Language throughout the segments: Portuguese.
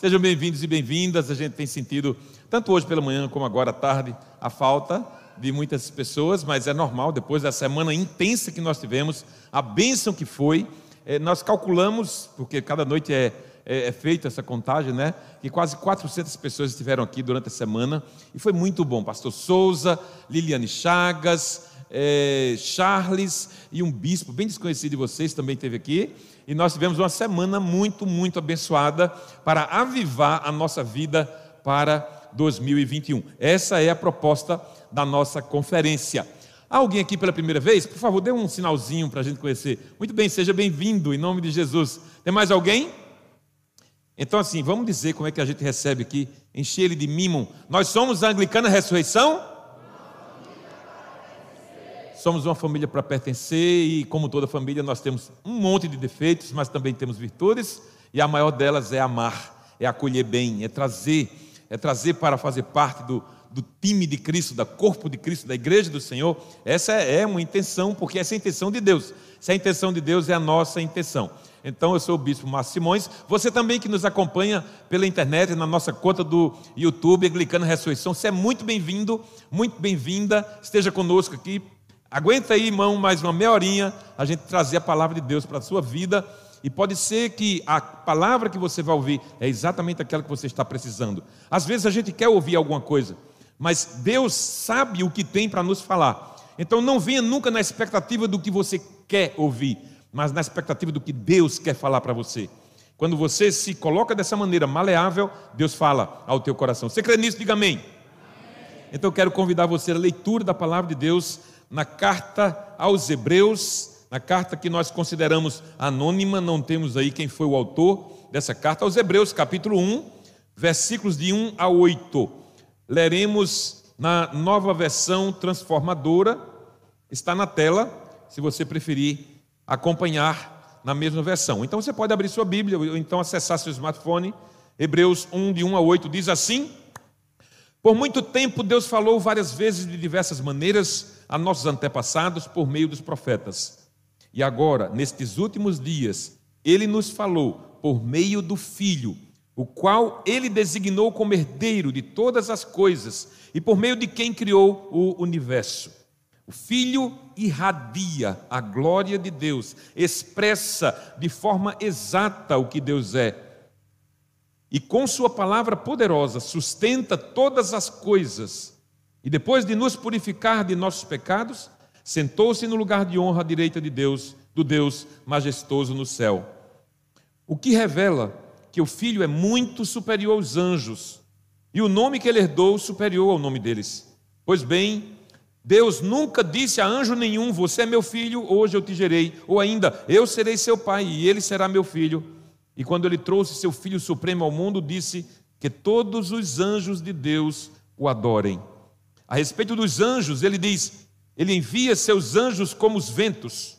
Sejam bem-vindos e bem-vindas. A gente tem sentido, tanto hoje pela manhã como agora à tarde, a falta de muitas pessoas, mas é normal, depois da semana intensa que nós tivemos, a bênção que foi. É, nós calculamos, porque cada noite é, é, é feita essa contagem, né? Que quase 400 pessoas estiveram aqui durante a semana e foi muito bom. Pastor Souza, Liliane Chagas, é, Charles e um bispo bem desconhecido de vocês também esteve aqui. E nós tivemos uma semana muito, muito abençoada para avivar a nossa vida para 2021. Essa é a proposta da nossa conferência. Alguém aqui pela primeira vez? Por favor, dê um sinalzinho para a gente conhecer. Muito bem, seja bem-vindo em nome de Jesus. Tem mais alguém? Então, assim, vamos dizer como é que a gente recebe aqui, encher ele de mimo. Nós somos a Anglicana Ressurreição? Somos uma família para pertencer e, como toda família, nós temos um monte de defeitos, mas também temos virtudes, e a maior delas é amar, é acolher bem, é trazer, é trazer para fazer parte do, do time de Cristo, da corpo de Cristo, da igreja do Senhor. Essa é uma intenção, porque essa é a intenção de Deus. Se a intenção de Deus é a nossa intenção. Então, eu sou o Bispo Márcio Simões. Você também que nos acompanha pela internet, na nossa conta do YouTube, Anglicana Ressurreição, você é muito bem-vindo, muito bem-vinda. Esteja conosco aqui Aguenta aí, irmão, mais uma meia horinha, a gente trazer a palavra de Deus para a sua vida. E pode ser que a palavra que você vai ouvir é exatamente aquela que você está precisando. Às vezes a gente quer ouvir alguma coisa, mas Deus sabe o que tem para nos falar. Então não venha nunca na expectativa do que você quer ouvir, mas na expectativa do que Deus quer falar para você. Quando você se coloca dessa maneira maleável, Deus fala ao teu coração. Você crê nisso? Diga amém. amém. Então eu quero convidar você à leitura da palavra de Deus na carta aos Hebreus, na carta que nós consideramos anônima, não temos aí quem foi o autor dessa carta aos Hebreus, capítulo 1, versículos de 1 a 8. Leremos na nova versão transformadora, está na tela, se você preferir acompanhar na mesma versão. Então você pode abrir sua Bíblia ou então acessar seu smartphone. Hebreus 1, de 1 a 8 diz assim: Por muito tempo Deus falou várias vezes de diversas maneiras a nossos antepassados por meio dos profetas. E agora, nestes últimos dias, ele nos falou por meio do Filho, o qual ele designou como herdeiro de todas as coisas e por meio de quem criou o universo. O Filho irradia a glória de Deus, expressa de forma exata o que Deus é. E com Sua palavra poderosa sustenta todas as coisas e depois de nos purificar de nossos pecados, sentou-se no lugar de honra à direita de Deus, do Deus majestoso no céu. O que revela que o filho é muito superior aos anjos e o nome que ele herdou superior ao nome deles. Pois bem, Deus nunca disse a anjo nenhum: Você é meu filho, hoje eu te gerei. Ou ainda, Eu serei seu pai e ele será meu filho. E quando ele trouxe seu filho supremo ao mundo, disse que todos os anjos de Deus o adorem. A respeito dos anjos, ele diz: Ele envia seus anjos como os ventos,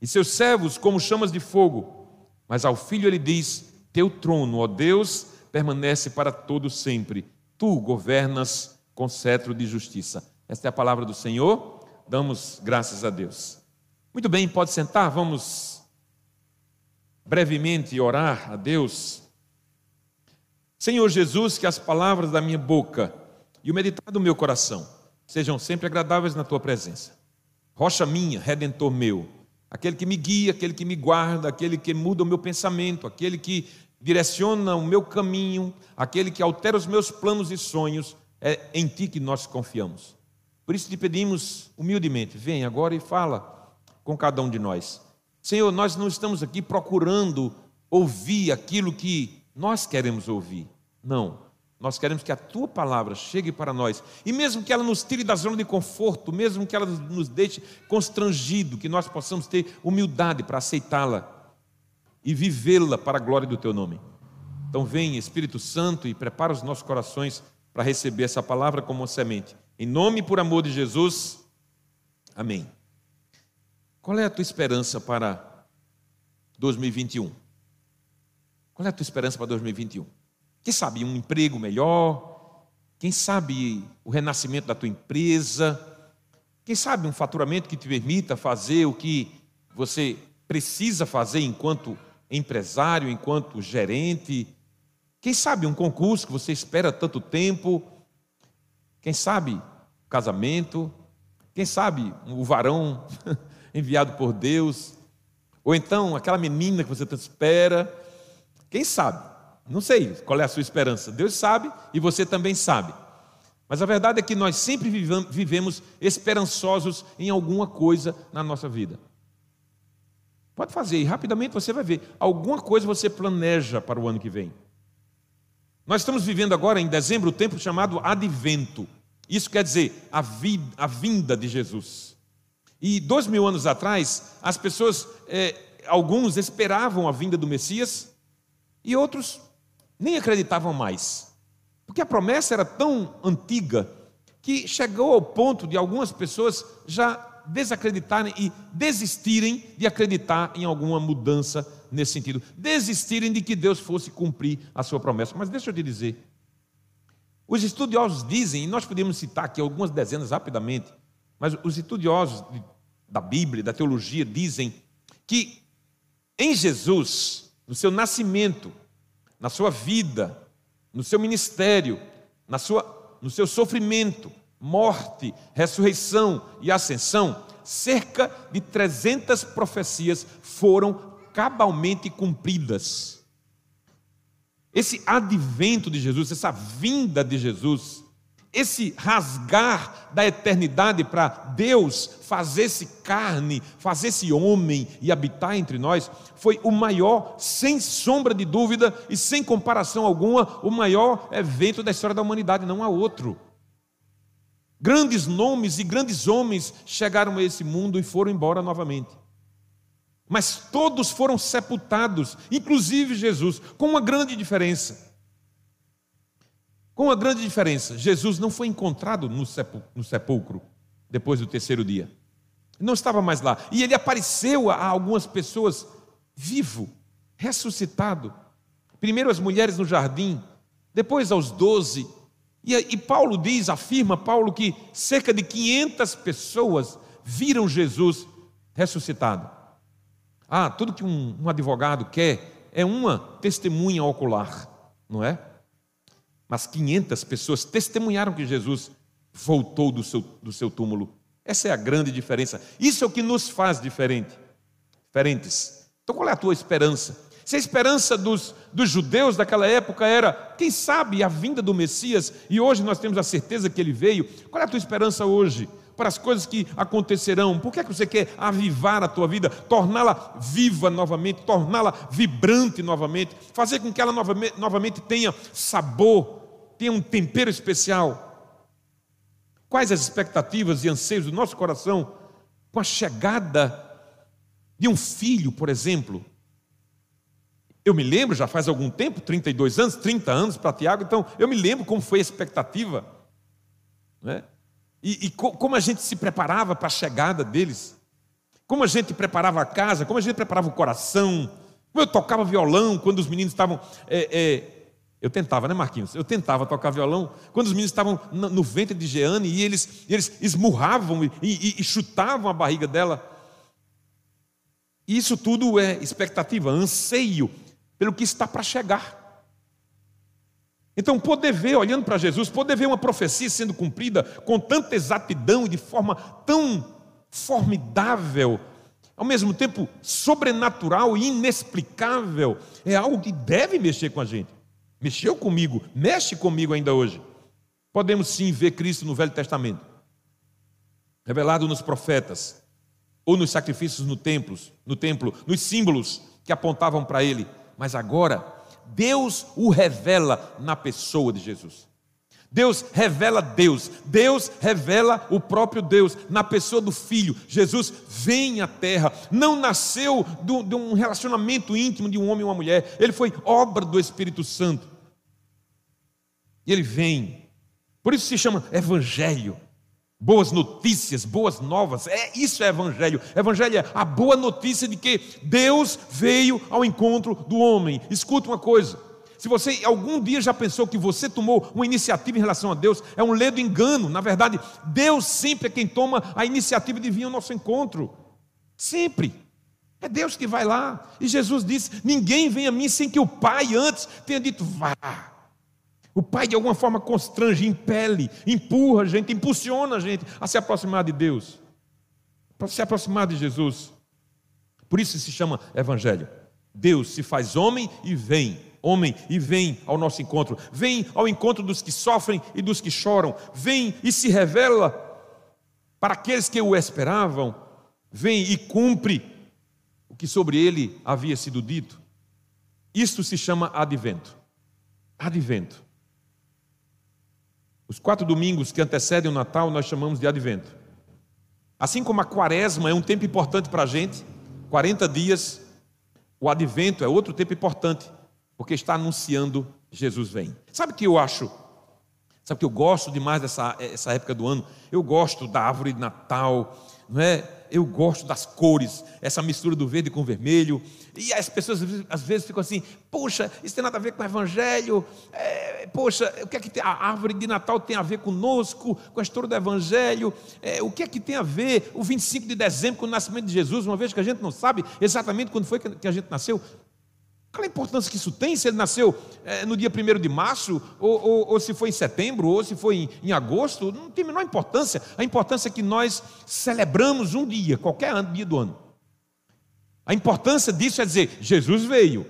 e seus servos como chamas de fogo. Mas ao filho ele diz: Teu trono, ó Deus, permanece para todo sempre. Tu governas com cetro de justiça. Esta é a palavra do Senhor. Damos graças a Deus. Muito bem, pode sentar, vamos brevemente orar a Deus. Senhor Jesus, que as palavras da minha boca e o meditar do meu coração sejam sempre agradáveis na tua presença. Rocha minha, redentor meu, aquele que me guia, aquele que me guarda, aquele que muda o meu pensamento, aquele que direciona o meu caminho, aquele que altera os meus planos e sonhos, é em ti que nós confiamos. Por isso te pedimos humildemente, vem agora e fala com cada um de nós. Senhor, nós não estamos aqui procurando ouvir aquilo que nós queremos ouvir. Não. Nós queremos que a tua palavra chegue para nós, e mesmo que ela nos tire da zona de conforto, mesmo que ela nos deixe constrangido, que nós possamos ter humildade para aceitá-la e vivê-la para a glória do teu nome. Então, vem, Espírito Santo, e prepara os nossos corações para receber essa palavra como uma semente. Em nome e por amor de Jesus, amém. Qual é a tua esperança para 2021? Qual é a tua esperança para 2021? Quem sabe um emprego melhor? Quem sabe o renascimento da tua empresa? Quem sabe um faturamento que te permita fazer o que você precisa fazer enquanto empresário, enquanto gerente? Quem sabe um concurso que você espera tanto tempo, quem sabe casamento, quem sabe o varão enviado por Deus, ou então aquela menina que você tanto espera, quem sabe? Não sei qual é a sua esperança. Deus sabe e você também sabe. Mas a verdade é que nós sempre vivemos esperançosos em alguma coisa na nossa vida. Pode fazer, e rapidamente você vai ver. Alguma coisa você planeja para o ano que vem. Nós estamos vivendo agora, em dezembro, o tempo chamado advento. Isso quer dizer a, a vinda de Jesus. E dois mil anos atrás, as pessoas, é, alguns esperavam a vinda do Messias e outros nem acreditavam mais. Porque a promessa era tão antiga que chegou ao ponto de algumas pessoas já desacreditarem e desistirem de acreditar em alguma mudança nesse sentido, desistirem de que Deus fosse cumprir a sua promessa. Mas deixa eu te dizer, os estudiosos dizem, e nós podemos citar aqui algumas dezenas rapidamente, mas os estudiosos da Bíblia, da teologia, dizem que em Jesus, no seu nascimento, na sua vida, no seu ministério, na sua, no seu sofrimento, morte, ressurreição e ascensão, cerca de 300 profecias foram cabalmente cumpridas. Esse advento de Jesus, essa vinda de Jesus, esse rasgar da eternidade para Deus fazer-se carne, fazer-se homem e habitar entre nós, foi o maior, sem sombra de dúvida e sem comparação alguma, o maior evento da história da humanidade, não há outro. Grandes nomes e grandes homens chegaram a esse mundo e foram embora novamente. Mas todos foram sepultados, inclusive Jesus, com uma grande diferença. Com uma grande diferença: Jesus não foi encontrado no sepulcro depois do terceiro dia. Não estava mais lá. E ele apareceu a algumas pessoas vivo, ressuscitado. Primeiro as mulheres no jardim, depois aos doze. E, e Paulo diz, afirma Paulo, que cerca de 500 pessoas viram Jesus ressuscitado. Ah, tudo que um, um advogado quer é uma testemunha ocular, não é? Mas 500 pessoas testemunharam que Jesus voltou do seu, do seu túmulo. Essa é a grande diferença. Isso é o que nos faz diferente, diferentes. Então, qual é a tua esperança? Se a esperança dos, dos judeus daquela época era, quem sabe, a vinda do Messias, e hoje nós temos a certeza que ele veio, qual é a tua esperança hoje? Para as coisas que acontecerão, por que, é que você quer avivar a tua vida, torná-la viva novamente, torná-la vibrante novamente, fazer com que ela novamente, novamente tenha sabor, tenha um tempero especial? Quais as expectativas e anseios do nosso coração com a chegada de um filho, por exemplo, eu me lembro, já faz algum tempo, 32 anos, 30 anos para Tiago, então eu me lembro como foi a expectativa. Né? E, e co como a gente se preparava para a chegada deles. Como a gente preparava a casa, como a gente preparava o coração. Como eu tocava violão quando os meninos estavam. É, é, eu tentava, né, Marquinhos? Eu tentava tocar violão quando os meninos estavam no ventre de Jeane e eles, eles esmurravam e, e, e chutavam a barriga dela. Isso tudo é expectativa, anseio pelo que está para chegar. Então, poder ver, olhando para Jesus, poder ver uma profecia sendo cumprida com tanta exatidão e de forma tão formidável, ao mesmo tempo sobrenatural e inexplicável, é algo que deve mexer com a gente. Mexeu comigo, mexe comigo ainda hoje. Podemos sim ver Cristo no Velho Testamento, revelado nos profetas, ou nos sacrifícios no templo, no templo, nos símbolos que apontavam para ele mas agora Deus o revela na pessoa de Jesus. Deus revela Deus, Deus revela o próprio Deus na pessoa do Filho. Jesus vem à terra, não nasceu de um relacionamento íntimo de um homem e uma mulher, ele foi obra do Espírito Santo. E ele vem, por isso se chama Evangelho boas notícias, boas novas. É isso é evangelho. Evangelho é a boa notícia de que Deus veio ao encontro do homem. Escuta uma coisa. Se você algum dia já pensou que você tomou uma iniciativa em relação a Deus, é um ledo engano. Na verdade, Deus sempre é quem toma a iniciativa de vir ao nosso encontro. Sempre. É Deus que vai lá. E Jesus disse: Ninguém vem a mim sem que o Pai antes tenha dito, vá. O Pai, de alguma forma, constrange, impele, empurra a gente, impulsiona a gente a se aproximar de Deus, para se aproximar de Jesus. Por isso se chama Evangelho. Deus se faz homem e vem, homem e vem ao nosso encontro, vem ao encontro dos que sofrem e dos que choram, vem e se revela para aqueles que o esperavam, vem e cumpre o que sobre ele havia sido dito. Isto se chama advento. Advento. Os quatro domingos que antecedem o Natal nós chamamos de advento. Assim como a quaresma é um tempo importante para a gente, 40 dias, o advento é outro tempo importante, porque está anunciando Jesus vem. Sabe o que eu acho? Sabe que eu gosto demais dessa essa época do ano? Eu gosto da árvore de Natal, não é? eu gosto das cores, essa mistura do verde com o vermelho. E as pessoas às vezes ficam assim: poxa, isso tem nada a ver com o Evangelho. É, poxa, o que é que tem, a árvore de Natal tem a ver conosco, com a história do Evangelho? É, o que é que tem a ver o 25 de dezembro com o nascimento de Jesus, uma vez que a gente não sabe exatamente quando foi que a gente nasceu? Qual a importância que isso tem se ele nasceu é, no dia 1 de março, ou, ou, ou, se foi em setembro, ou se foi em, em, agosto? Não tem a menor importância. A importância é que nós celebramos um dia, qualquer dia do ano. A importância disso é dizer: Jesus veio,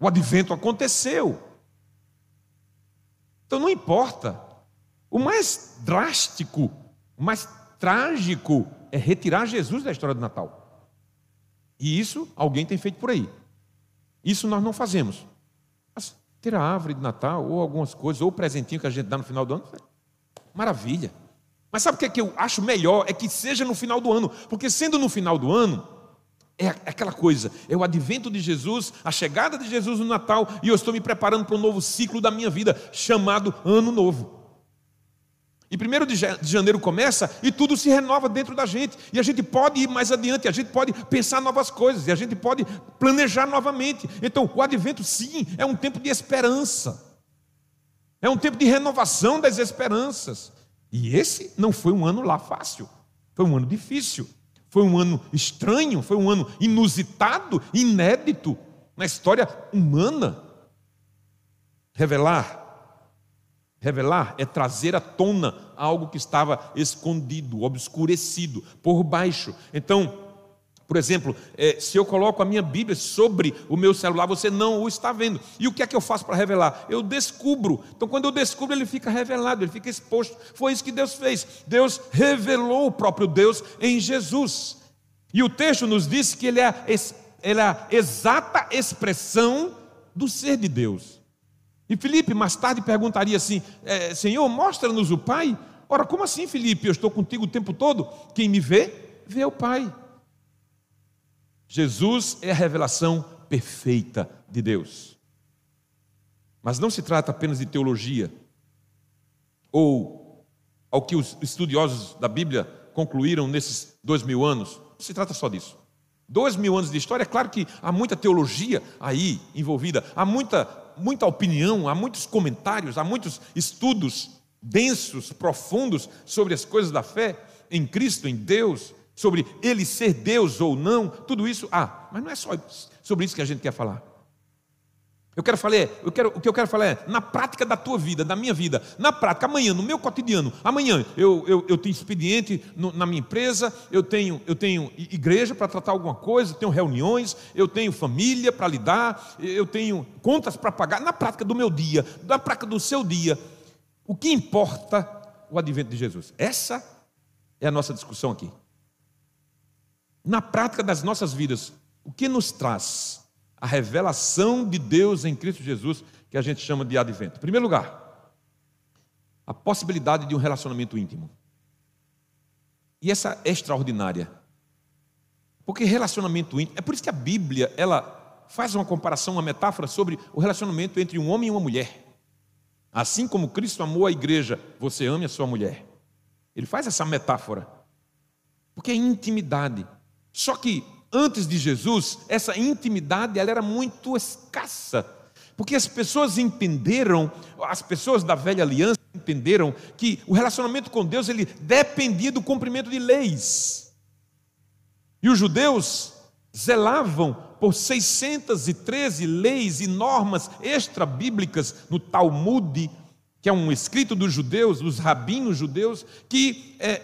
o advento aconteceu. Então não importa. O mais drástico, o mais trágico é retirar Jesus da história do Natal. E isso alguém tem feito por aí. Isso nós não fazemos. Mas ter a árvore de Natal, ou algumas coisas, ou o presentinho que a gente dá no final do ano, maravilha. Mas sabe o que, é que eu acho melhor? É que seja no final do ano, porque sendo no final do ano, é aquela coisa, é o advento de Jesus, a chegada de Jesus no Natal, e eu estou me preparando para um novo ciclo da minha vida, chamado Ano Novo. E primeiro de janeiro começa e tudo se renova dentro da gente. E a gente pode ir mais adiante, a gente pode pensar novas coisas, e a gente pode planejar novamente. Então, o advento, sim, é um tempo de esperança. É um tempo de renovação das esperanças. E esse não foi um ano lá fácil. Foi um ano difícil. Foi um ano estranho, foi um ano inusitado, inédito na história humana. Revelar Revelar é trazer à tona algo que estava escondido, obscurecido, por baixo. Então, por exemplo, é, se eu coloco a minha Bíblia sobre o meu celular, você não o está vendo. E o que é que eu faço para revelar? Eu descubro. Então, quando eu descubro, ele fica revelado, ele fica exposto. Foi isso que Deus fez. Deus revelou o próprio Deus em Jesus. E o texto nos diz que ele é, ele é a exata expressão do ser de Deus. E Felipe mais tarde perguntaria assim: é, Senhor, mostra-nos o Pai. Ora, como assim, Felipe? Eu estou contigo o tempo todo. Quem me vê, vê o Pai. Jesus é a revelação perfeita de Deus. Mas não se trata apenas de teologia, ou ao que os estudiosos da Bíblia concluíram nesses dois mil anos. Não se trata só disso. Dois mil anos de história, é claro que há muita teologia aí envolvida, há muita muita opinião, há muitos comentários, há muitos estudos densos, profundos sobre as coisas da fé em Cristo, em Deus, sobre ele ser Deus ou não, tudo isso ah, mas não é só sobre isso que a gente quer falar. Eu quero falar, eu quero, o que eu quero falar é, na prática da tua vida, da minha vida, na prática, amanhã, no meu cotidiano, amanhã eu, eu, eu tenho expediente no, na minha empresa, eu tenho, eu tenho igreja para tratar alguma coisa, eu tenho reuniões, eu tenho família para lidar, eu tenho contas para pagar, na prática do meu dia, na prática do seu dia, o que importa o advento de Jesus? Essa é a nossa discussão aqui. Na prática das nossas vidas, o que nos traz a revelação de Deus em Cristo Jesus, que a gente chama de advento. Em primeiro lugar, a possibilidade de um relacionamento íntimo. E essa é extraordinária. Porque relacionamento íntimo, é por isso que a Bíblia, ela faz uma comparação, uma metáfora sobre o relacionamento entre um homem e uma mulher. Assim como Cristo amou a igreja, você ame a sua mulher. Ele faz essa metáfora. Porque é intimidade. Só que antes de Jesus, essa intimidade ela era muito escassa. Porque as pessoas entenderam, as pessoas da velha aliança entenderam que o relacionamento com Deus ele dependia do cumprimento de leis. E os judeus zelavam por 613 leis e normas extra-bíblicas no Talmud, que é um escrito dos judeus, dos rabinos judeus, que, é,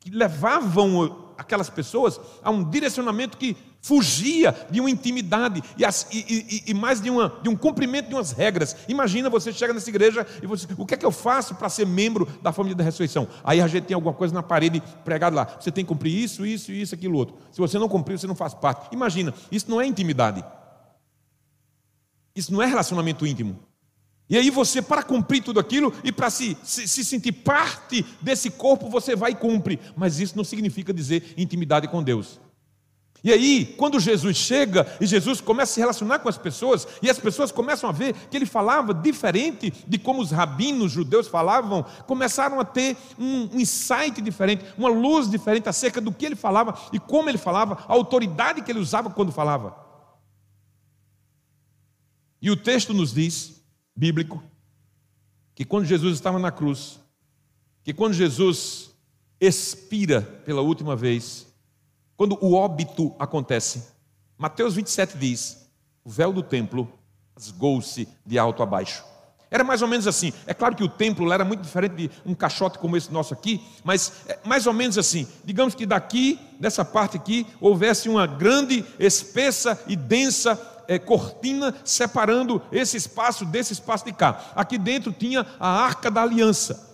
que levavam aquelas pessoas a um direcionamento que fugia de uma intimidade e, e, e, mais de, uma, de um cumprimento de umas regras. Imagina você chega nessa igreja e você, o que é que eu faço para ser membro da família da ressurreição? Aí a gente tem alguma coisa na parede pregada lá. Você tem que cumprir isso, isso, isso, aquilo outro. Se você não cumprir, você não faz parte. Imagina, isso não é intimidade. Isso não é relacionamento íntimo. E aí você, para cumprir tudo aquilo e para se, se, se, sentir parte desse corpo, você vai e cumpre. Mas isso não significa dizer intimidade com Deus. E aí, quando Jesus chega e Jesus começa a se relacionar com as pessoas, e as pessoas começam a ver que ele falava diferente de como os rabinos judeus falavam, começaram a ter um, um insight diferente, uma luz diferente acerca do que ele falava e como ele falava, a autoridade que ele usava quando falava. E o texto nos diz bíblico que quando Jesus estava na cruz, que quando Jesus expira pela última vez, quando o óbito acontece, Mateus 27 diz: o véu do templo rasgou-se de alto a baixo. Era mais ou menos assim. É claro que o templo era muito diferente de um caixote como esse nosso aqui, mas é mais ou menos assim. Digamos que daqui, nessa parte aqui, houvesse uma grande, espessa e densa é, cortina separando esse espaço desse espaço de cá. Aqui dentro tinha a arca da aliança.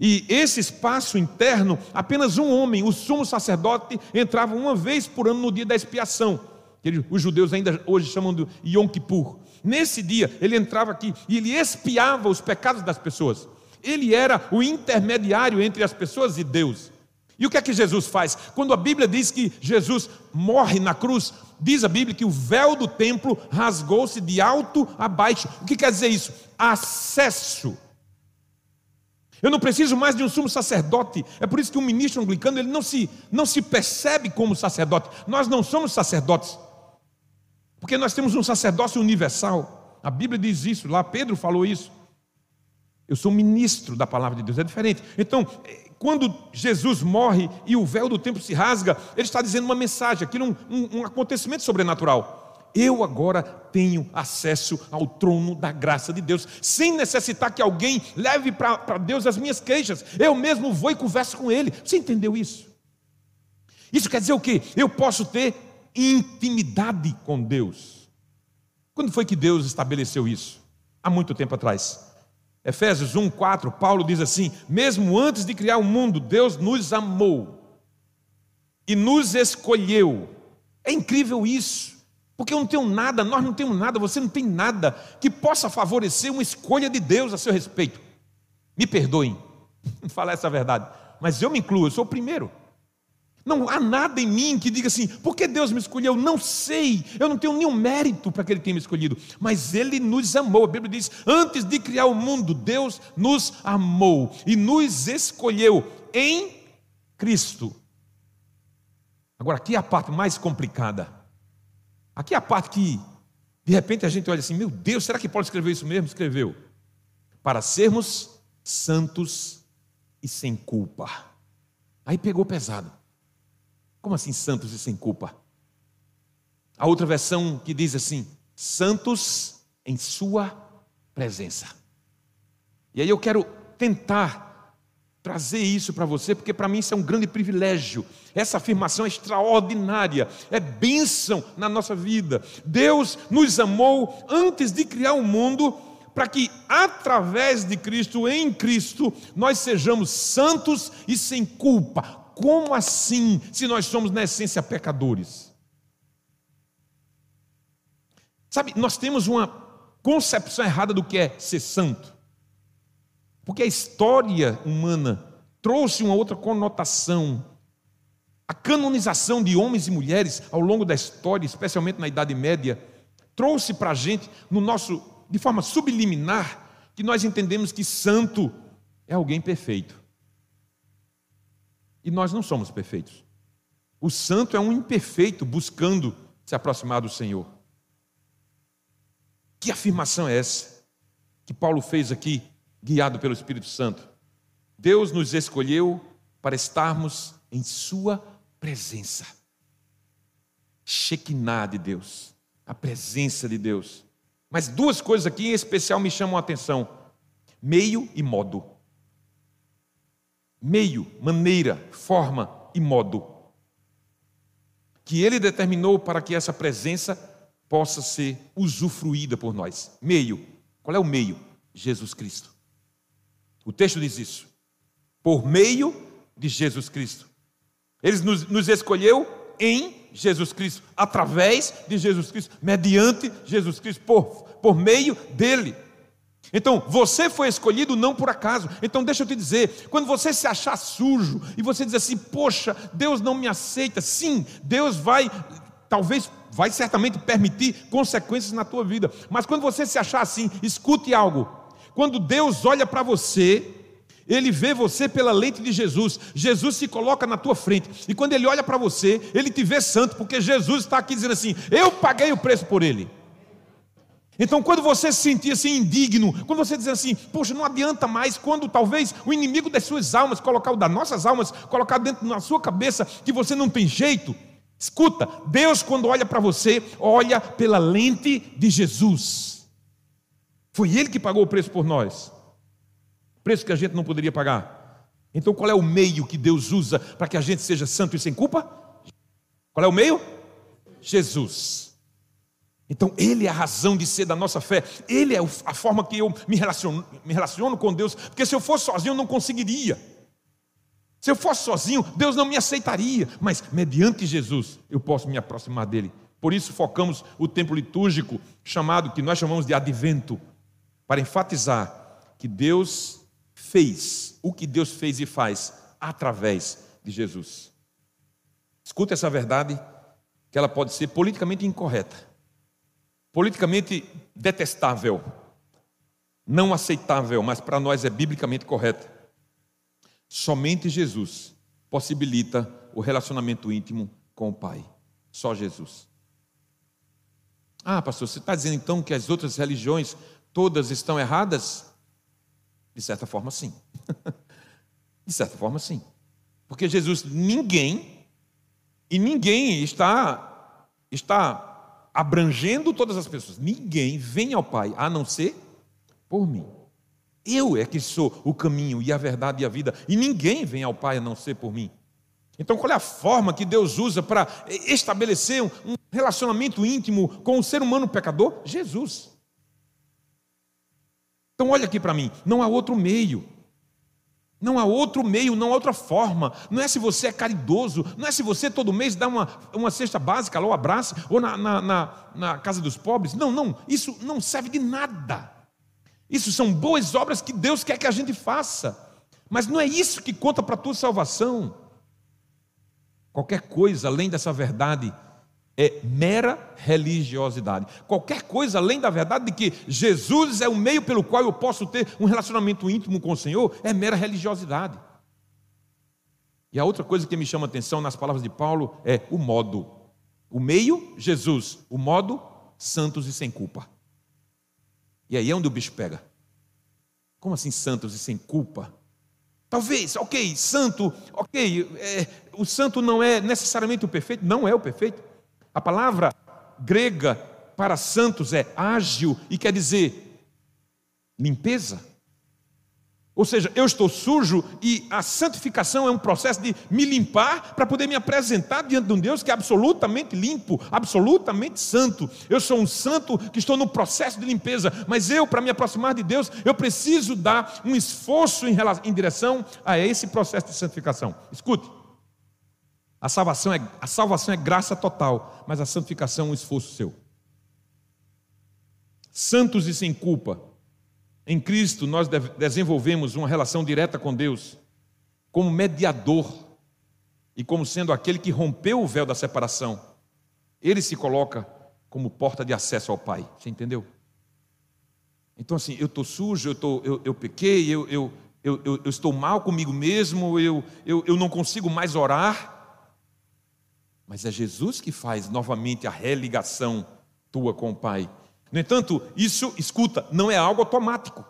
E esse espaço interno, apenas um homem, o sumo sacerdote, entrava uma vez por ano no dia da expiação. Que os judeus ainda hoje chamam de Yom Kippur. Nesse dia, ele entrava aqui e ele expiava os pecados das pessoas. Ele era o intermediário entre as pessoas e Deus. E o que é que Jesus faz? Quando a Bíblia diz que Jesus morre na cruz, diz a Bíblia que o véu do templo rasgou-se de alto a baixo. O que quer dizer isso? Acesso. Eu não preciso mais de um sumo sacerdote. É por isso que um ministro anglicano ele não se, não se percebe como sacerdote. Nós não somos sacerdotes. Porque nós temos um sacerdócio universal. A Bíblia diz isso, lá Pedro falou isso. Eu sou ministro da palavra de Deus, é diferente. Então, quando Jesus morre e o véu do templo se rasga, ele está dizendo uma mensagem, aquilo um, um, um acontecimento sobrenatural. Eu agora tenho acesso ao trono da graça de Deus, sem necessitar que alguém leve para Deus as minhas queixas. Eu mesmo vou e converso com Ele. Você entendeu isso? Isso quer dizer o quê? Eu posso ter intimidade com Deus. Quando foi que Deus estabeleceu isso? Há muito tempo atrás. Efésios 1, 4, Paulo diz assim: Mesmo antes de criar o mundo, Deus nos amou e nos escolheu. É incrível isso, porque eu não tenho nada, nós não temos nada, você não tem nada que possa favorecer uma escolha de Deus a seu respeito. Me perdoem, falar essa verdade, mas eu me incluo, eu sou o primeiro. Não há nada em mim que diga assim, por que Deus me escolheu? Não sei, eu não tenho nenhum mérito para que Ele tenha me escolhido, mas Ele nos amou. A Bíblia diz: antes de criar o mundo, Deus nos amou e nos escolheu em Cristo. Agora, aqui é a parte mais complicada. Aqui é a parte que, de repente, a gente olha assim: meu Deus, será que Paulo escreveu isso mesmo? Escreveu. Para sermos santos e sem culpa. Aí pegou pesado. Como assim santos e sem culpa? A outra versão que diz assim: santos em sua presença. E aí eu quero tentar trazer isso para você, porque para mim isso é um grande privilégio. Essa afirmação é extraordinária, é bênção na nossa vida. Deus nos amou antes de criar o mundo, para que através de Cristo, em Cristo, nós sejamos santos e sem culpa, como assim, se nós somos na essência pecadores? Sabe, nós temos uma concepção errada do que é ser santo. Porque a história humana trouxe uma outra conotação. A canonização de homens e mulheres ao longo da história, especialmente na Idade Média, trouxe para a gente, no nosso, de forma subliminar, que nós entendemos que santo é alguém perfeito. E nós não somos perfeitos. O santo é um imperfeito buscando se aproximar do Senhor. Que afirmação é essa que Paulo fez aqui, guiado pelo Espírito Santo? Deus nos escolheu para estarmos em Sua presença. Shekinah de Deus, a presença de Deus. Mas duas coisas aqui em especial me chamam a atenção: meio e modo. Meio, maneira, forma e modo. Que ele determinou para que essa presença possa ser usufruída por nós. Meio. Qual é o meio? Jesus Cristo. O texto diz isso. Por meio de Jesus Cristo. Ele nos, nos escolheu em Jesus Cristo, através de Jesus Cristo, mediante Jesus Cristo, por, por meio dele. Então, você foi escolhido não por acaso. Então, deixa eu te dizer: quando você se achar sujo e você dizer assim, poxa, Deus não me aceita, sim, Deus vai, talvez, vai certamente permitir consequências na tua vida, mas quando você se achar assim, escute algo: quando Deus olha para você, ele vê você pela lente de Jesus. Jesus se coloca na tua frente. E quando ele olha para você, ele te vê santo, porque Jesus está aqui dizendo assim: Eu paguei o preço por ele. Então, quando você se sentir assim indigno, quando você dizer assim, poxa, não adianta mais, quando talvez o inimigo das suas almas, colocar o das nossas almas, colocar dentro da sua cabeça que você não tem jeito, escuta, Deus, quando olha para você, olha pela lente de Jesus. Foi Ele que pagou o preço por nós preço que a gente não poderia pagar. Então, qual é o meio que Deus usa para que a gente seja santo e sem culpa? Qual é o meio? Jesus. Então, Ele é a razão de ser da nossa fé, Ele é a forma que eu me relaciono, me relaciono com Deus, porque se eu fosse sozinho eu não conseguiria. Se eu fosse sozinho, Deus não me aceitaria, mas mediante Jesus eu posso me aproximar dele. Por isso focamos o tempo litúrgico, chamado que nós chamamos de advento, para enfatizar que Deus fez, o que Deus fez e faz através de Jesus. Escuta essa verdade, que ela pode ser politicamente incorreta, politicamente detestável, não aceitável, mas para nós é biblicamente correta. Somente Jesus possibilita o relacionamento íntimo com o Pai. Só Jesus. Ah, pastor, você está dizendo então que as outras religiões todas estão erradas? De certa forma, sim. De certa forma, sim. Porque Jesus, ninguém, e ninguém está, está abrangendo todas as pessoas. Ninguém vem ao Pai a não ser por mim. Eu é que sou o caminho e a verdade e a vida, e ninguém vem ao Pai a não ser por mim. Então, qual é a forma que Deus usa para estabelecer um relacionamento íntimo com o ser humano pecador? Jesus. Então, olha aqui para mim: não há outro meio. Não há outro meio, não há outra forma. Não é se você é caridoso, não é se você todo mês dá uma, uma cesta básica lá, ou abraça, ou na, na, na, na casa dos pobres. Não, não, isso não serve de nada. Isso são boas obras que Deus quer que a gente faça. Mas não é isso que conta para a tua salvação. Qualquer coisa além dessa verdade é mera religiosidade. Qualquer coisa além da verdade de que Jesus é o meio pelo qual eu posso ter um relacionamento íntimo com o Senhor é mera religiosidade. E a outra coisa que me chama a atenção nas palavras de Paulo é o modo. O meio, Jesus. O modo, santos e sem culpa. E aí é onde o bicho pega. Como assim santos e sem culpa? Talvez, ok, santo, ok, é, o santo não é necessariamente o perfeito, não é o perfeito. A palavra grega para santos é ágil e quer dizer limpeza. Ou seja, eu estou sujo e a santificação é um processo de me limpar para poder me apresentar diante de um Deus que é absolutamente limpo, absolutamente santo. Eu sou um santo que estou no processo de limpeza, mas eu, para me aproximar de Deus, eu preciso dar um esforço em, relação, em direção a esse processo de santificação. Escute. A salvação, é, a salvação é graça total, mas a santificação é um esforço seu. Santos e sem culpa. Em Cristo nós desenvolvemos uma relação direta com Deus, como mediador e como sendo aquele que rompeu o véu da separação. Ele se coloca como porta de acesso ao Pai. Você entendeu? Então, assim, eu estou sujo, eu, tô, eu, eu pequei, eu, eu, eu, eu, estou mal comigo mesmo, eu, eu, eu não consigo mais orar. Mas é Jesus que faz novamente a religação tua com o Pai. No entanto, isso, escuta, não é algo automático.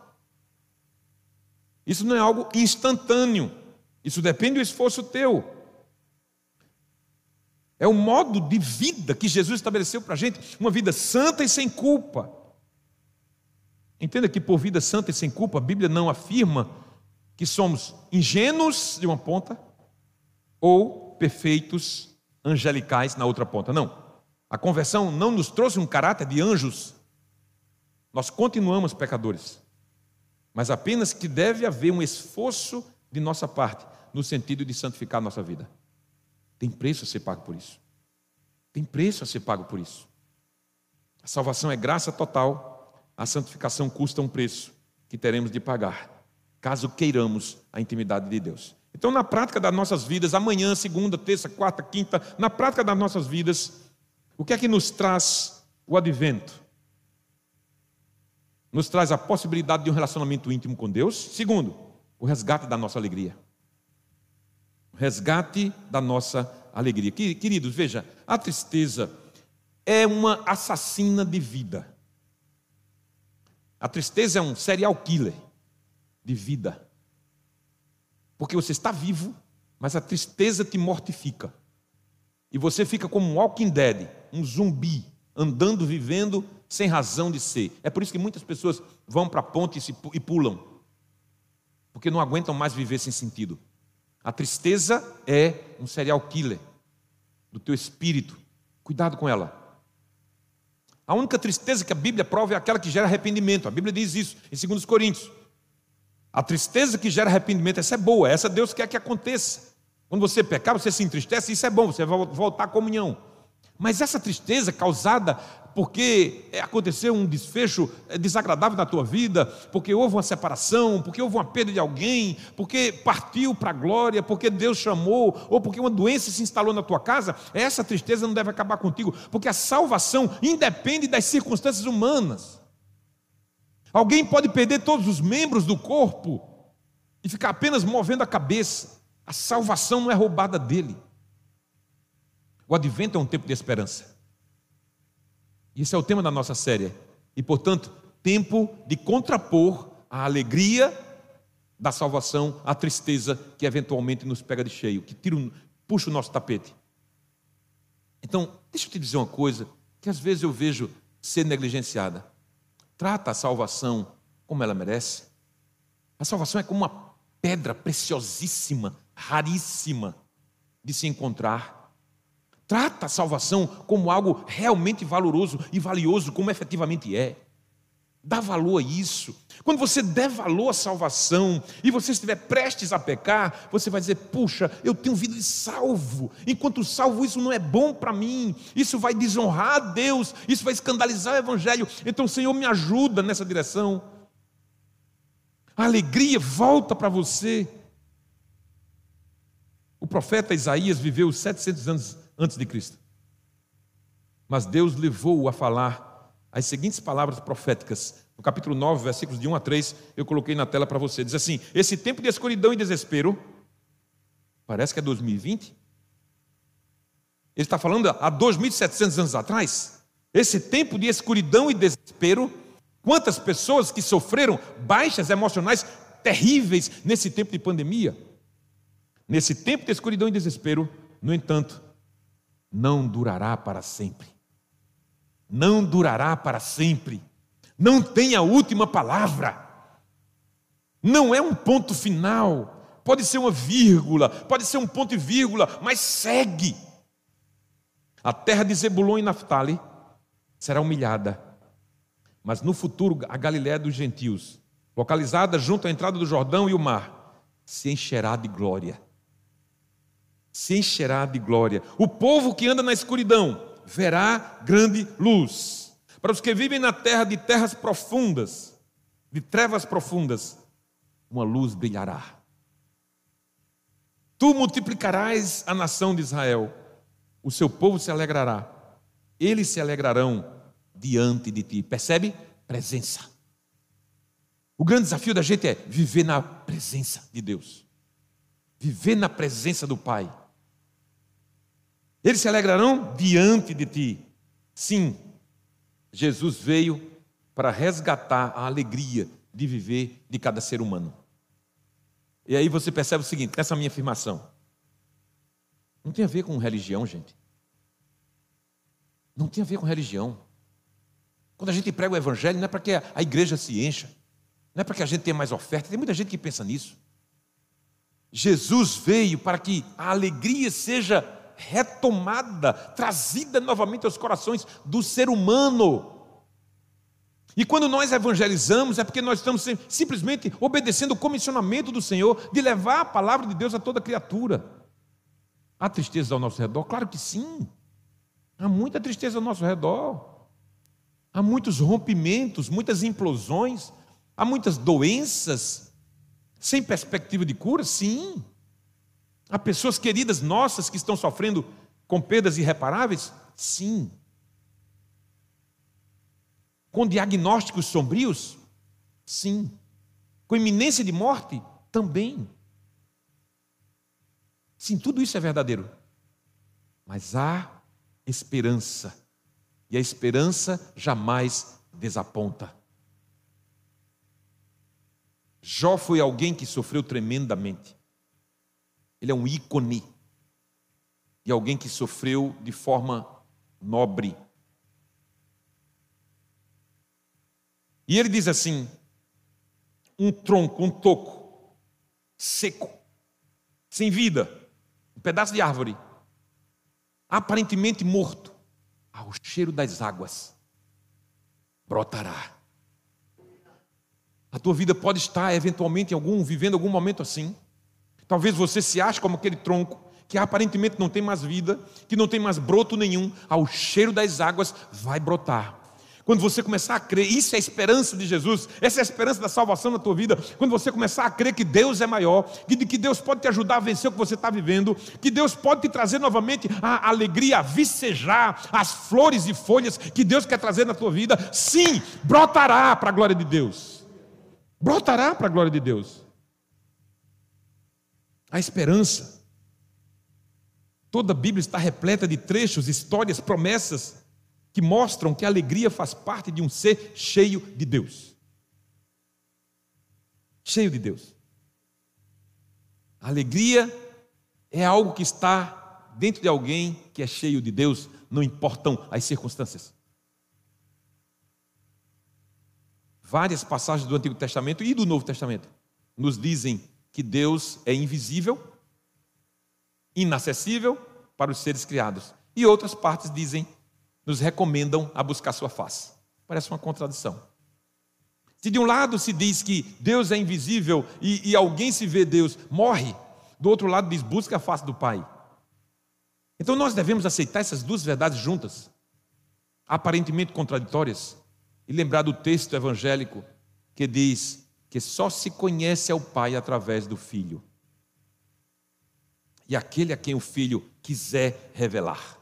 Isso não é algo instantâneo. Isso depende do esforço teu. É o modo de vida que Jesus estabeleceu para a gente, uma vida santa e sem culpa. Entenda que por vida santa e sem culpa, a Bíblia não afirma que somos ingênuos de uma ponta ou perfeitos angelicais na outra ponta. Não. A conversão não nos trouxe um caráter de anjos. Nós continuamos pecadores. Mas apenas que deve haver um esforço de nossa parte no sentido de santificar a nossa vida. Tem preço a ser pago por isso. Tem preço a ser pago por isso. A salvação é graça total, a santificação custa um preço que teremos de pagar, caso queiramos a intimidade de Deus. Então, na prática das nossas vidas, amanhã, segunda, terça, quarta, quinta, na prática das nossas vidas, o que é que nos traz o advento? Nos traz a possibilidade de um relacionamento íntimo com Deus. Segundo, o resgate da nossa alegria. O resgate da nossa alegria. Queridos, veja, a tristeza é uma assassina de vida. A tristeza é um serial killer de vida. Porque você está vivo, mas a tristeza te mortifica. E você fica como um walking dead, um zumbi, andando, vivendo sem razão de ser. É por isso que muitas pessoas vão para a ponte e pulam, porque não aguentam mais viver sem sentido. A tristeza é um serial killer do teu espírito. Cuidado com ela. A única tristeza que a Bíblia prova é aquela que gera arrependimento. A Bíblia diz isso em 2 Coríntios. A tristeza que gera arrependimento, essa é boa, essa Deus quer que aconteça. Quando você pecar, você se entristece, isso é bom, você vai voltar à comunhão. Mas essa tristeza causada porque aconteceu um desfecho eh, desagradável na tua vida, porque houve uma separação, porque houve uma perda de alguém, porque partiu para a glória, porque Deus chamou, ou porque uma doença se instalou na tua casa, essa tristeza não deve acabar contigo, porque a salvação independe das circunstâncias humanas. Alguém pode perder todos os membros do corpo e ficar apenas movendo a cabeça, a salvação não é roubada dele. O advento é um tempo de esperança. Isso é o tema da nossa série. E, portanto, tempo de contrapor a alegria da salvação à tristeza que eventualmente nos pega de cheio, que tira, puxa o nosso tapete. Então, deixa eu te dizer uma coisa que às vezes eu vejo ser negligenciada. Trata a salvação como ela merece. A salvação é como uma pedra preciosíssima, raríssima de se encontrar. Trata a salvação como algo realmente valoroso e valioso, como efetivamente é. Dá valor a isso. Quando você der valor à salvação e você estiver prestes a pecar, você vai dizer: Puxa, eu tenho vida salvo. Enquanto salvo, isso não é bom para mim. Isso vai desonrar a Deus. Isso vai escandalizar o Evangelho. Então, Senhor, me ajuda nessa direção. A alegria volta para você. O profeta Isaías viveu 700 anos antes de Cristo. Mas Deus levou-o a falar as seguintes palavras proféticas. No capítulo 9, versículos de 1 a 3, eu coloquei na tela para você. Diz assim: Esse tempo de escuridão e desespero, parece que é 2020. Ele está falando há 2.700 anos atrás. Esse tempo de escuridão e desespero, quantas pessoas que sofreram baixas emocionais terríveis nesse tempo de pandemia. Nesse tempo de escuridão e desespero, no entanto, não durará para sempre. Não durará para sempre. Não tem a última palavra. Não é um ponto final. Pode ser uma vírgula, pode ser um ponto e vírgula, mas segue. A terra de Zebulon e Naphtali será humilhada. Mas no futuro, a Galiléia dos gentios, localizada junto à entrada do Jordão e o mar, se encherá de glória se encherá de glória. O povo que anda na escuridão verá grande luz. Para os que vivem na terra de terras profundas, de trevas profundas, uma luz brilhará. Tu multiplicarás a nação de Israel, o seu povo se alegrará, eles se alegrarão diante de ti. Percebe? Presença. O grande desafio da gente é viver na presença de Deus, viver na presença do Pai. Eles se alegrarão diante de ti. Sim, Jesus veio para resgatar a alegria de viver de cada ser humano. E aí você percebe o seguinte, essa minha afirmação não tem a ver com religião, gente. Não tem a ver com religião. Quando a gente prega o evangelho, não é para que a igreja se encha, não é para que a gente tenha mais oferta. Tem muita gente que pensa nisso. Jesus veio para que a alegria seja retomada, trazida novamente aos corações do ser humano. E quando nós evangelizamos, é porque nós estamos simplesmente obedecendo o comissionamento do Senhor de levar a palavra de Deus a toda criatura. Há tristeza ao nosso redor? Claro que sim. Há muita tristeza ao nosso redor. Há muitos rompimentos, muitas implosões, há muitas doenças sem perspectiva de cura? Sim. Há pessoas queridas nossas que estão sofrendo com perdas irreparáveis? Sim com diagnósticos sombrios? Sim. Com iminência de morte? Também. Sim, tudo isso é verdadeiro. Mas há esperança. E a esperança jamais desaponta. Jó foi alguém que sofreu tremendamente. Ele é um ícone. E alguém que sofreu de forma nobre. E ele diz assim: um tronco, um toco, seco, sem vida, um pedaço de árvore, aparentemente morto, ao cheiro das águas, brotará. A tua vida pode estar eventualmente em algum vivendo algum momento assim. Talvez você se ache como aquele tronco que aparentemente não tem mais vida, que não tem mais broto nenhum, ao cheiro das águas vai brotar. Quando você começar a crer, isso é a esperança de Jesus, essa é a esperança da salvação na tua vida. Quando você começar a crer que Deus é maior, que, que Deus pode te ajudar a vencer o que você está vivendo, que Deus pode te trazer novamente a alegria, a vicejar as flores e folhas que Deus quer trazer na tua vida, sim, brotará para a glória de Deus. Brotará para a glória de Deus. A esperança. Toda a Bíblia está repleta de trechos, histórias, promessas que mostram que a alegria faz parte de um ser cheio de Deus. Cheio de Deus. A alegria é algo que está dentro de alguém que é cheio de Deus, não importam as circunstâncias. Várias passagens do Antigo Testamento e do Novo Testamento nos dizem que Deus é invisível, inacessível para os seres criados. E outras partes dizem nos recomendam a buscar sua face. Parece uma contradição. Se de um lado se diz que Deus é invisível e, e alguém se vê Deus, morre, do outro lado diz busca a face do Pai. Então nós devemos aceitar essas duas verdades juntas, aparentemente contraditórias, e lembrar do texto evangélico que diz que só se conhece ao Pai através do Filho. E aquele a quem o Filho quiser revelar.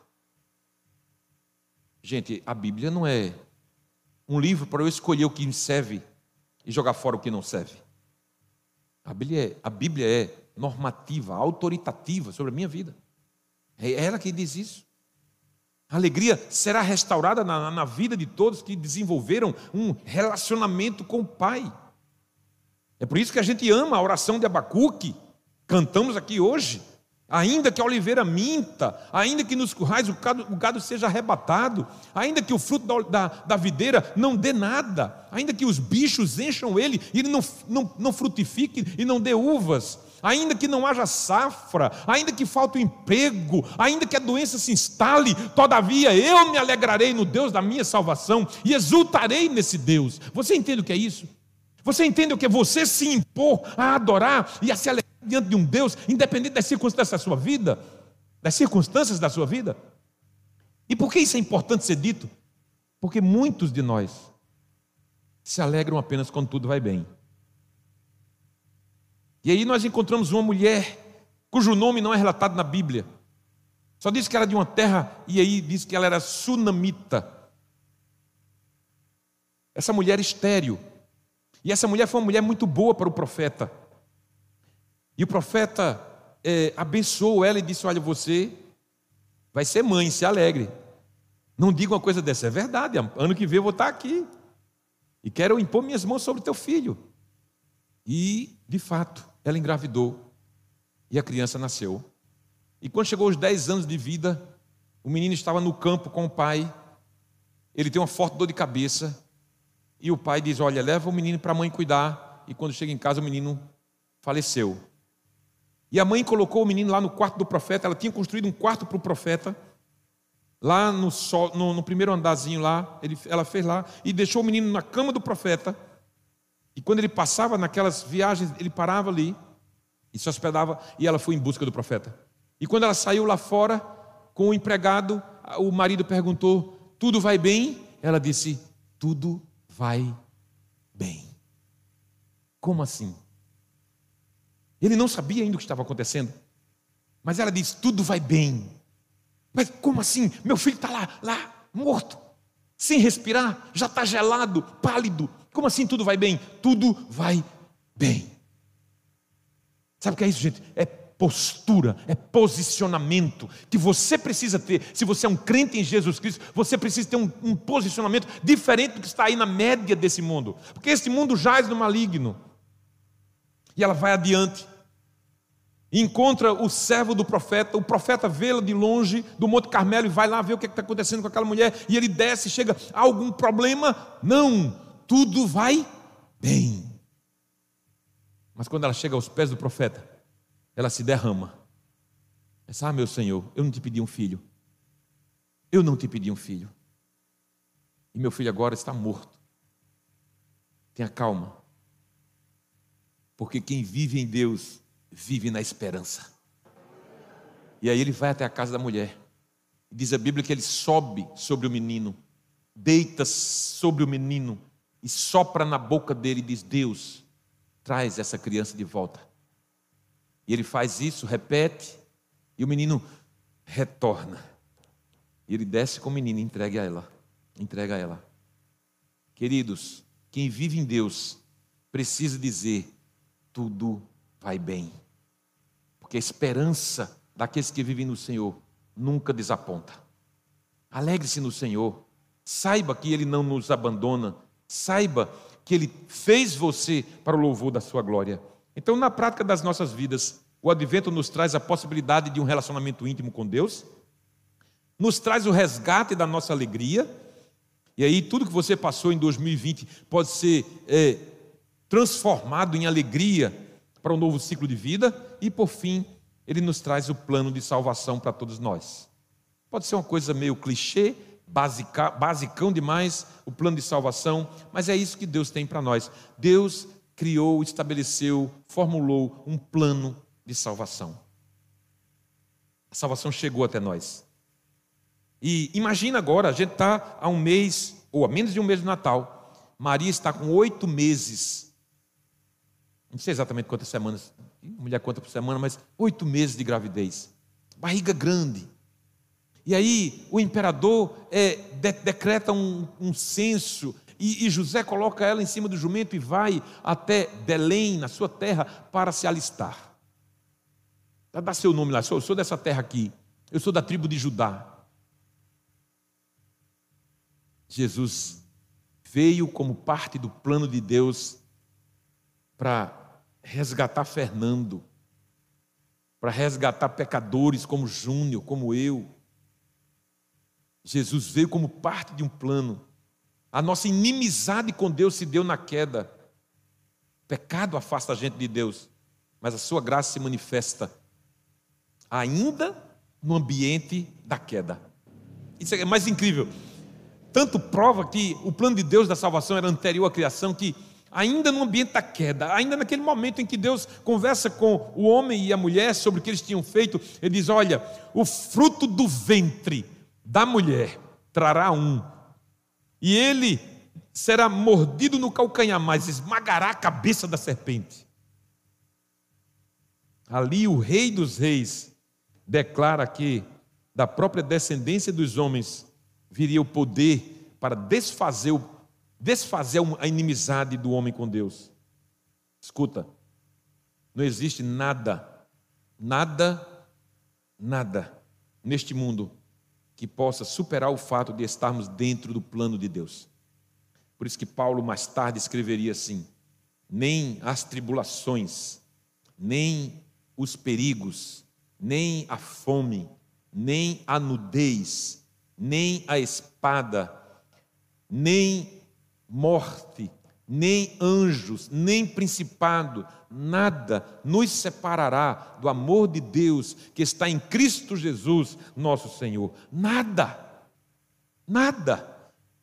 Gente, a Bíblia não é um livro para eu escolher o que me serve e jogar fora o que não serve. A Bíblia é, a Bíblia é normativa, autoritativa sobre a minha vida. É ela que diz isso. A alegria será restaurada na, na vida de todos que desenvolveram um relacionamento com o Pai. É por isso que a gente ama a oração de Abacuque, cantamos aqui hoje. Ainda que a oliveira minta, ainda que nos currais o gado, o gado seja arrebatado, ainda que o fruto da, da, da, videira não dê nada, ainda que os bichos encham ele e ele não, não, não frutifique e não dê uvas, ainda que não haja safra, ainda que falte o emprego, ainda que a doença se instale, todavia eu me alegrarei no Deus da minha salvação e exultarei nesse Deus. Você entende o que é isso? Você entende o que é você se impor a adorar e a se alegrar? diante de um Deus, independente das circunstâncias da sua vida, das circunstâncias da sua vida. E por que isso é importante ser dito? Porque muitos de nós se alegram apenas quando tudo vai bem. E aí nós encontramos uma mulher cujo nome não é relatado na Bíblia. Só diz que era de uma terra e aí diz que ela era sunamita. Essa mulher estéreo. E essa mulher foi uma mulher muito boa para o profeta. E o profeta é, abençoou ela e disse: Olha, você vai ser mãe, se alegre. Não diga uma coisa dessa, é verdade. Ano que vem eu vou estar aqui. E quero impor minhas mãos sobre teu filho. E, de fato, ela engravidou. E a criança nasceu. E quando chegou aos 10 anos de vida, o menino estava no campo com o pai. ele tem uma forte dor de cabeça, e o pai diz: Olha, leva o menino para a mãe cuidar, e quando chega em casa, o menino faleceu. E a mãe colocou o menino lá no quarto do profeta, ela tinha construído um quarto para o profeta, lá no, sol, no, no primeiro andarzinho lá, ele, ela fez lá, e deixou o menino na cama do profeta, e quando ele passava naquelas viagens, ele parava ali, e se hospedava, e ela foi em busca do profeta. E quando ela saiu lá fora, com o empregado, o marido perguntou: Tudo vai bem? Ela disse: Tudo vai bem. Como assim? Ele não sabia ainda o que estava acontecendo. Mas ela disse: Tudo vai bem. Mas como assim? Meu filho está lá, lá, morto, sem respirar, já está gelado, pálido. Como assim tudo vai bem? Tudo vai bem. Sabe o que é isso, gente? É postura, é posicionamento que você precisa ter. Se você é um crente em Jesus Cristo, você precisa ter um, um posicionamento diferente do que está aí na média desse mundo, porque esse mundo jaz no maligno. E ela vai adiante. encontra o servo do profeta, o profeta vê-la de longe do Monte Carmelo e vai lá ver o que é está acontecendo com aquela mulher. E ele desce, chega, há algum problema? Não, tudo vai bem. Mas quando ela chega aos pés do profeta, ela se derrama. Pensa, ah, meu Senhor, eu não te pedi um filho. Eu não te pedi um filho. E meu filho agora está morto. Tenha calma. Porque quem vive em Deus vive na esperança. E aí ele vai até a casa da mulher. Diz a Bíblia que ele sobe sobre o menino, deita sobre o menino e sopra na boca dele e diz: Deus, traz essa criança de volta. E ele faz isso, repete, e o menino retorna. E ele desce com o menino entrega a ela. Entrega a ela. Queridos, quem vive em Deus precisa dizer: tudo vai bem. Porque a esperança daqueles que vivem no Senhor nunca desaponta. Alegre-se no Senhor. Saiba que Ele não nos abandona. Saiba que Ele fez você para o louvor da Sua glória. Então, na prática das nossas vidas, o advento nos traz a possibilidade de um relacionamento íntimo com Deus, nos traz o resgate da nossa alegria, e aí tudo que você passou em 2020 pode ser é, transformado em alegria para um novo ciclo de vida, e por fim, ele nos traz o plano de salvação para todos nós. Pode ser uma coisa meio clichê, basicão demais, o plano de salvação, mas é isso que Deus tem para nós. Deus criou, estabeleceu, formulou um plano de salvação. A salvação chegou até nós. E imagina agora, a gente está há um mês, ou a menos de um mês do Natal. Maria está com oito meses. Não sei exatamente quantas semanas, mulher conta por semana, mas oito meses de gravidez. Barriga grande. E aí o imperador é, de, decreta um, um censo e, e, José coloca ela em cima do jumento e vai até Belém, na sua terra, para se alistar. Dá seu nome lá, eu sou dessa terra aqui, eu sou da tribo de Judá. Jesus veio como parte do plano de Deus para resgatar Fernando, para resgatar pecadores como Júnior, como eu. Jesus veio como parte de um plano a nossa inimizade com Deus se deu na queda. Pecado afasta a gente de Deus, mas a sua graça se manifesta ainda no ambiente da queda. Isso é mais incrível. Tanto prova que o plano de Deus da salvação era anterior à criação, que ainda no ambiente da queda, ainda naquele momento em que Deus conversa com o homem e a mulher sobre o que eles tinham feito, ele diz: Olha, o fruto do ventre da mulher trará um e ele será mordido no calcanhar, mas esmagará a cabeça da serpente. Ali o Rei dos Reis declara que da própria descendência dos homens viria o poder para desfazer, desfazer a inimizade do homem com Deus. Escuta, não existe nada, nada, nada neste mundo que possa superar o fato de estarmos dentro do plano de Deus. Por isso que Paulo mais tarde escreveria assim: nem as tribulações, nem os perigos, nem a fome, nem a nudez, nem a espada nem morte, nem anjos, nem principado, nada nos separará do amor de Deus que está em Cristo Jesus, nosso Senhor. Nada, nada.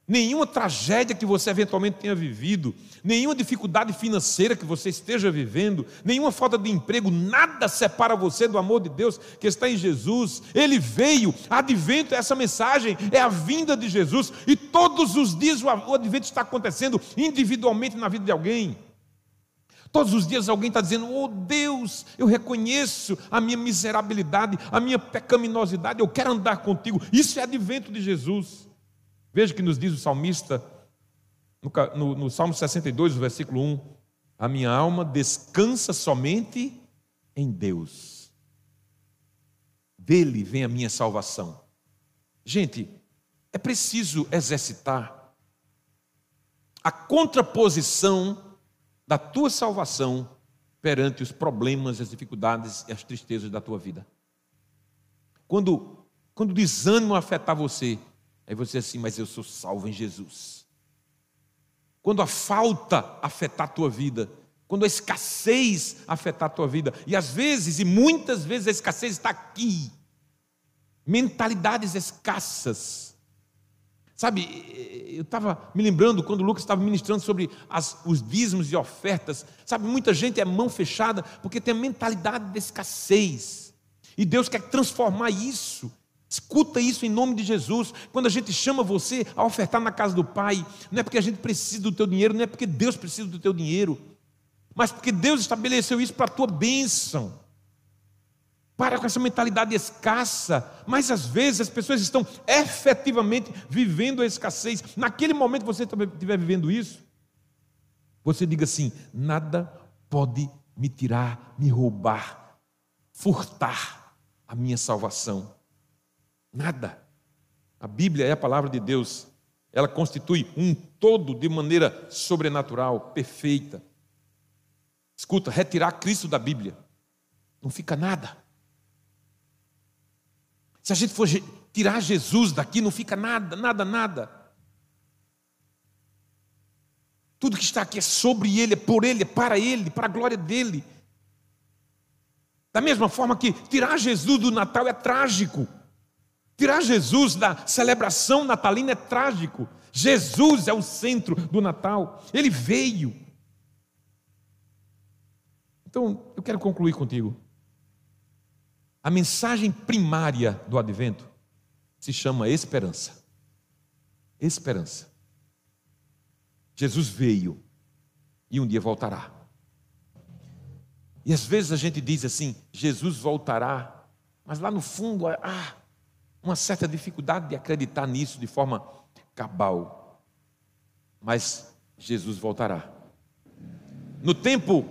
Nenhuma tragédia que você eventualmente tenha vivido, nenhuma dificuldade financeira que você esteja vivendo, nenhuma falta de emprego, nada separa você do amor de Deus que está em Jesus. Ele veio, advento, essa mensagem é a vinda de Jesus, e todos os dias o advento está acontecendo individualmente na vida de alguém. Todos os dias alguém está dizendo: Oh Deus, eu reconheço a minha miserabilidade, a minha pecaminosidade, eu quero andar contigo. Isso é advento de Jesus. Veja o que nos diz o salmista no, no, no Salmo 62, versículo 1: A minha alma descansa somente em Deus, dele vem a minha salvação. Gente, é preciso exercitar a contraposição da tua salvação perante os problemas, as dificuldades e as tristezas da tua vida. Quando, quando o desânimo afetar você, Aí você assim, mas eu sou salvo em Jesus. Quando a falta afetar a tua vida, quando a escassez afetar a tua vida, e às vezes, e muitas vezes a escassez está aqui, mentalidades escassas. Sabe, eu estava me lembrando quando o Lucas estava ministrando sobre as, os dízimos e ofertas. Sabe, muita gente é mão fechada porque tem a mentalidade de escassez. E Deus quer transformar isso Escuta isso em nome de Jesus. Quando a gente chama você a ofertar na casa do Pai, não é porque a gente precisa do teu dinheiro, não é porque Deus precisa do teu dinheiro, mas porque Deus estabeleceu isso para a tua bênção. Para com essa mentalidade escassa, mas às vezes as pessoas estão efetivamente vivendo a escassez. Naquele momento que você estiver vivendo isso, você diga assim: nada pode me tirar, me roubar, furtar a minha salvação. Nada. A Bíblia é a palavra de Deus. Ela constitui um todo de maneira sobrenatural, perfeita. Escuta, retirar Cristo da Bíblia, não fica nada. Se a gente for tirar Jesus daqui, não fica nada, nada, nada. Tudo que está aqui é sobre Ele, é por Ele, é para Ele, para a glória dEle. Da mesma forma que tirar Jesus do Natal é trágico. Tirar Jesus da celebração natalina é trágico. Jesus é o centro do Natal. Ele veio. Então, eu quero concluir contigo. A mensagem primária do advento se chama esperança. Esperança. Jesus veio e um dia voltará. E às vezes a gente diz assim: Jesus voltará, mas lá no fundo, ah, uma certa dificuldade de acreditar nisso de forma cabal. Mas Jesus voltará. No tempo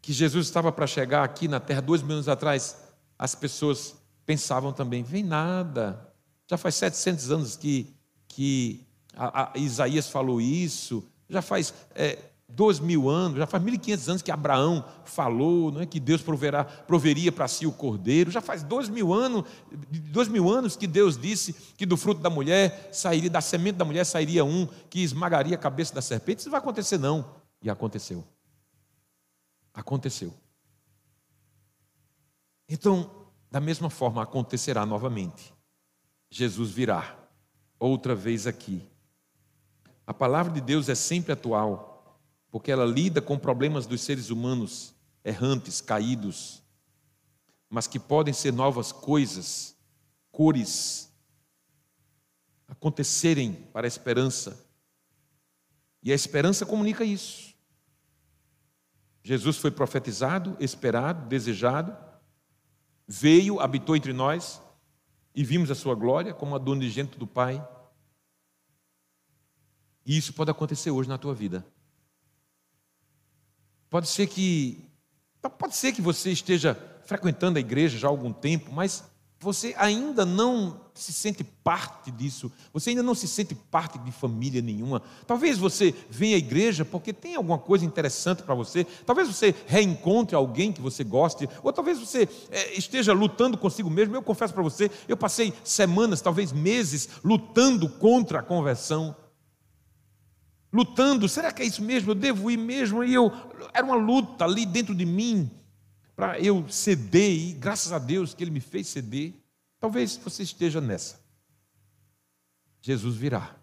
que Jesus estava para chegar aqui na terra, dois mil anos atrás, as pessoas pensavam também: vem nada, já faz 700 anos que, que a, a Isaías falou isso, já faz é, dois mil anos, já faz mil e quinhentos anos que Abraão falou, não é que Deus proverá, proveria para si o cordeiro, já faz dois mil anos, dois mil anos que Deus disse que do fruto da mulher sairia, da semente da mulher sairia um que esmagaria a cabeça da serpente. Isso não vai acontecer não, e aconteceu. Aconteceu. Então, da mesma forma acontecerá novamente. Jesus virá outra vez aqui. A palavra de Deus é sempre atual porque ela lida com problemas dos seres humanos errantes, caídos, mas que podem ser novas coisas, cores, acontecerem para a esperança. E a esperança comunica isso. Jesus foi profetizado, esperado, desejado, veio, habitou entre nós e vimos a sua glória como a do unigênito do Pai. E isso pode acontecer hoje na tua vida. Pode ser que pode ser que você esteja frequentando a igreja já há algum tempo, mas você ainda não se sente parte disso, você ainda não se sente parte de família nenhuma. Talvez você venha à igreja porque tem alguma coisa interessante para você, talvez você reencontre alguém que você goste, ou talvez você é, esteja lutando consigo mesmo. Eu confesso para você, eu passei semanas, talvez meses, lutando contra a conversão. Lutando, será que é isso mesmo? Eu devo ir mesmo? E eu era uma luta ali dentro de mim para eu ceder e graças a Deus que ele me fez ceder. Talvez você esteja nessa. Jesus virá.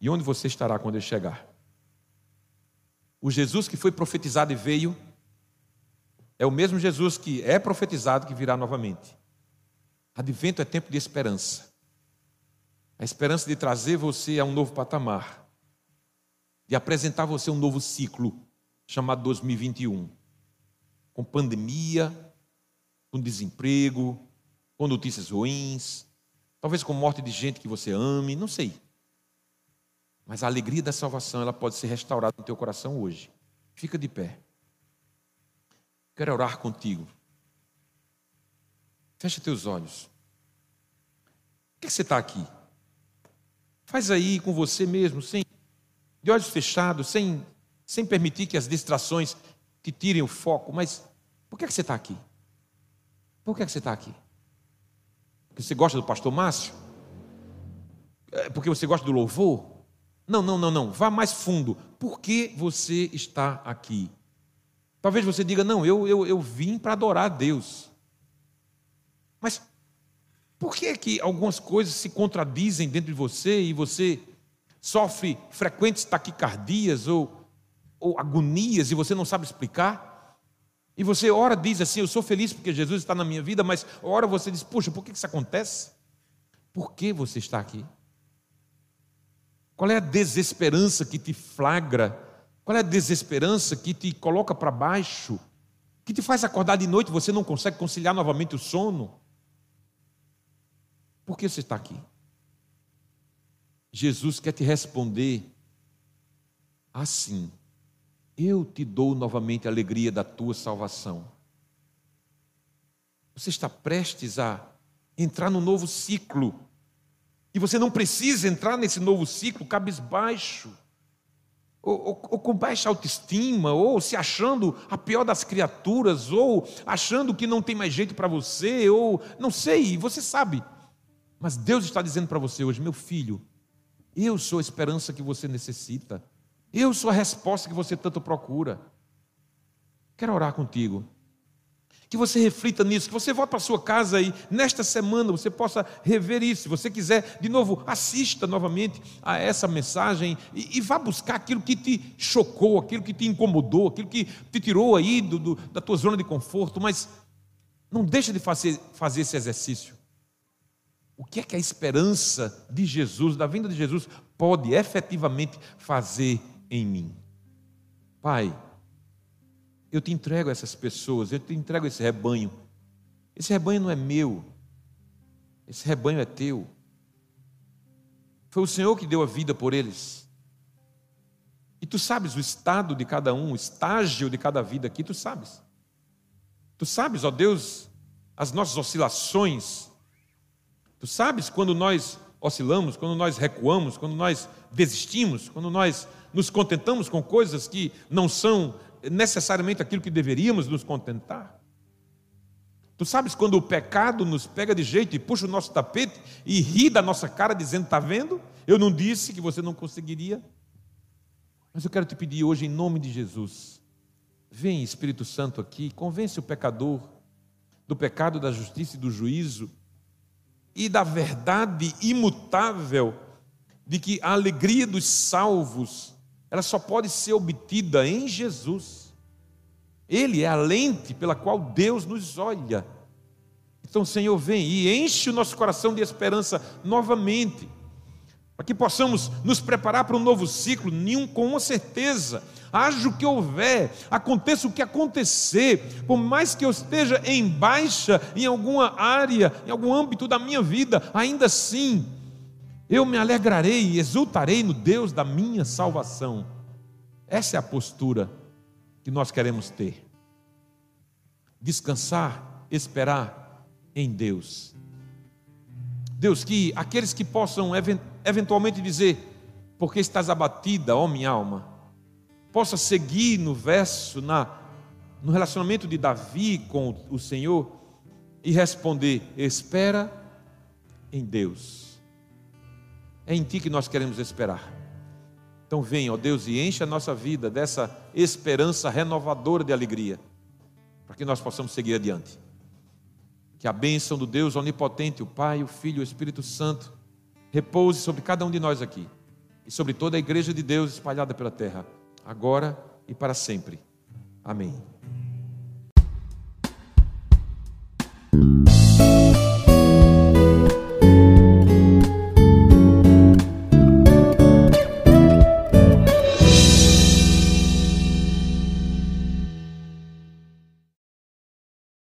E onde você estará quando ele chegar? O Jesus que foi profetizado e veio é o mesmo Jesus que é profetizado que virá novamente. Advento é tempo de esperança. A esperança de trazer você a um novo patamar, de apresentar você um novo ciclo chamado 2021, com pandemia, com desemprego, com notícias ruins, talvez com morte de gente que você ame, não sei. Mas a alegria da salvação, ela pode ser restaurada no teu coração hoje. Fica de pé. Quero orar contigo. Fecha teus olhos. Por que você está aqui? Faz aí com você mesmo, sem, de olhos fechados, sem, sem permitir que as distrações te tirem o foco. Mas por que você está aqui? Por que você está aqui? Porque você gosta do pastor Márcio? É porque você gosta do louvor? Não, não, não, não. Vá mais fundo. Por que você está aqui? Talvez você diga, não, eu, eu, eu vim para adorar a Deus. Mas por que, é que algumas coisas se contradizem dentro de você e você sofre frequentes taquicardias ou, ou agonias e você não sabe explicar? E você, ora, diz assim: Eu sou feliz porque Jesus está na minha vida, mas ora você diz: Puxa, por que isso acontece? Por que você está aqui? Qual é a desesperança que te flagra? Qual é a desesperança que te coloca para baixo? Que te faz acordar de noite e você não consegue conciliar novamente o sono? Por que você está aqui? Jesus quer te responder assim: Eu te dou novamente a alegria da tua salvação. Você está prestes a entrar num novo ciclo. E você não precisa entrar nesse novo ciclo cabisbaixo, ou, ou, ou, com baixa autoestima, ou se achando a pior das criaturas, ou achando que não tem mais jeito para você, ou não sei, você sabe. Mas Deus está dizendo para você hoje, meu filho, eu sou a esperança que você necessita. Eu sou a resposta que você tanto procura. Quero orar contigo. Que você reflita nisso, que você volte para sua casa e nesta semana você possa rever isso. Se você quiser, de novo, assista novamente a essa mensagem e, e vá buscar aquilo que te chocou, aquilo que te incomodou, aquilo que te tirou aí do, do, da tua zona de conforto. Mas não deixe de fazer, fazer esse exercício o que é que a esperança de Jesus, da vinda de Jesus, pode efetivamente fazer em mim? Pai, eu te entrego essas pessoas, eu te entrego esse rebanho. Esse rebanho não é meu, esse rebanho é teu. Foi o Senhor que deu a vida por eles. E tu sabes o estado de cada um, o estágio de cada vida aqui, tu sabes. Tu sabes, ó Deus, as nossas oscilações, Tu sabes quando nós oscilamos, quando nós recuamos, quando nós desistimos, quando nós nos contentamos com coisas que não são necessariamente aquilo que deveríamos nos contentar. Tu sabes quando o pecado nos pega de jeito e puxa o nosso tapete e ri da nossa cara dizendo: Está vendo? Eu não disse que você não conseguiria. Mas eu quero te pedir hoje, em nome de Jesus, vem Espírito Santo aqui, convence o pecador do pecado, da justiça e do juízo e da verdade imutável de que a alegria dos salvos ela só pode ser obtida em Jesus. Ele é a lente pela qual Deus nos olha. Então, Senhor, vem e enche o nosso coração de esperança novamente, para que possamos nos preparar para um novo ciclo, nenhum com certeza haja o que houver, aconteça o que acontecer, por mais que eu esteja em baixa em alguma área, em algum âmbito da minha vida, ainda assim, eu me alegrarei e exultarei no Deus da minha salvação. Essa é a postura que nós queremos ter. Descansar, esperar em Deus. Deus, que aqueles que possam eventualmente dizer, porque estás abatida, ó minha alma, possa seguir no verso, na, no relacionamento de Davi com o Senhor e responder: espera em Deus. É em Ti que nós queremos esperar. Então venha, ó Deus, e enche a nossa vida dessa esperança renovadora de alegria, para que nós possamos seguir adiante. Que a bênção do Deus onipotente, o Pai, o Filho e o Espírito Santo, repouse sobre cada um de nós aqui e sobre toda a igreja de Deus espalhada pela terra, agora e para sempre. Amém.